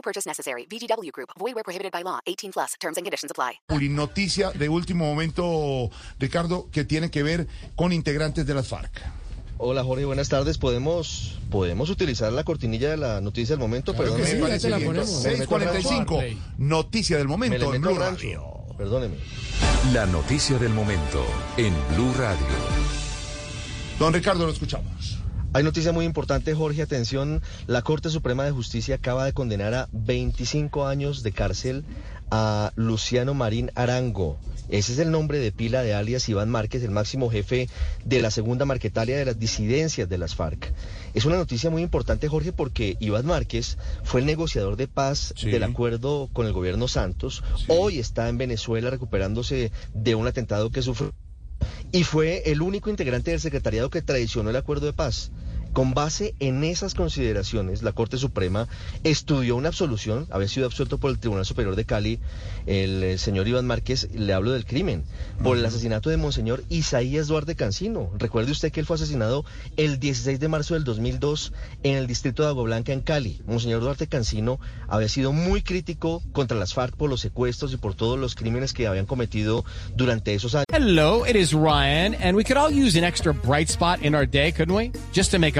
No purchase necessary. VGW Group. Void where prohibited by law. 18 plus. Terms and conditions apply. Noticia de último momento, Ricardo, que tiene que ver con integrantes de las FARC. Hola Jorge, buenas tardes. Podemos podemos utilizar la cortinilla de la noticia del momento, Claro perdón. que me parece bien. 6:45, noticia del momento en Blue. Radio. Perdóneme. La noticia del momento en Blue Radio. Don Ricardo, lo escuchamos. Hay noticia muy importante, Jorge. Atención, la Corte Suprema de Justicia acaba de condenar a 25 años de cárcel a Luciano Marín Arango. Ese es el nombre de pila de alias Iván Márquez, el máximo jefe de la segunda marquetalia de las disidencias de las FARC. Es una noticia muy importante, Jorge, porque Iván Márquez fue el negociador de paz Sí. del acuerdo con el gobierno Santos. Hoy está en Venezuela recuperándose de un atentado que sufrió y fue el único integrante del secretariado que traicionó el acuerdo de paz. Con base en esas consideraciones, la Corte Suprema estudió una absolución, había sido absuelto por el Tribunal Superior de Cali, el, eh, señor Iván Márquez, le hablo del crimen, por el asesinato de Monseñor Isaías Duarte Cancino. Recuerde usted que él fue asesinado el 16 de marzo del 2002 en el distrito de Agua Blanca, en Cali. Monseñor Duarte Cancino había sido muy crítico contra las FARC por los secuestros y por todos los crímenes que habían cometido durante esos años. Hello, it is Ryan, and we could all use an extra bright spot in our day, couldn't we? Just to make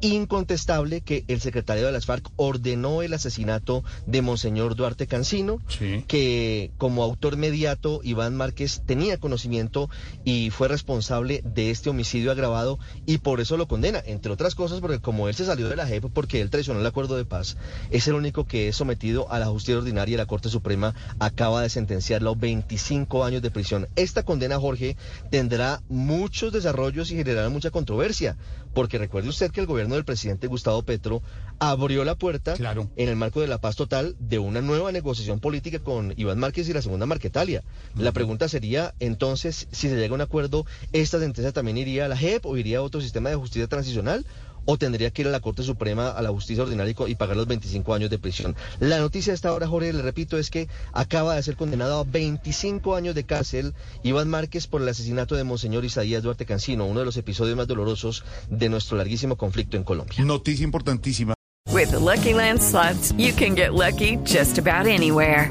incontestable que el secretario de las FARC ordenó el asesinato de Monseñor Duarte Cancino, Sí. que como autor mediato Iván Márquez tenía conocimiento y fue responsable de este homicidio agravado y por eso lo condena, entre otras cosas porque como él se salió de la JEP porque él traicionó el acuerdo de paz, es el único que es sometido a la justicia ordinaria y la Corte Suprema acaba de sentenciarlo a 25 años de prisión. Esta condena, Jorge, tendrá muchos desarrollos y generará mucha controversia, porque recuerde usted que el gobierno del presidente Gustavo Petro abrió la puerta Claro. en el marco de la paz total de una nueva negociación política con Iván Márquez y la segunda Marquetalia. La pregunta sería, entonces, si se llega a un acuerdo, ¿esta sentencia también iría a la JEP o iría a otro sistema de justicia transicional? ¿O tendría que ir a la Corte Suprema, a la justicia ordinaria y pagar los 25 años de prisión? La noticia de esta hora, Jorge, le repito, es que acaba de ser condenado a 25 años de cárcel Iván Márquez por el asesinato de Monseñor Isaías Duarte Cancino, uno de los episodios más dolorosos de nuestro larguísimo conflicto en Colombia. Noticia importantísima. With the Lucky Land slots, you can get lucky just about anywhere.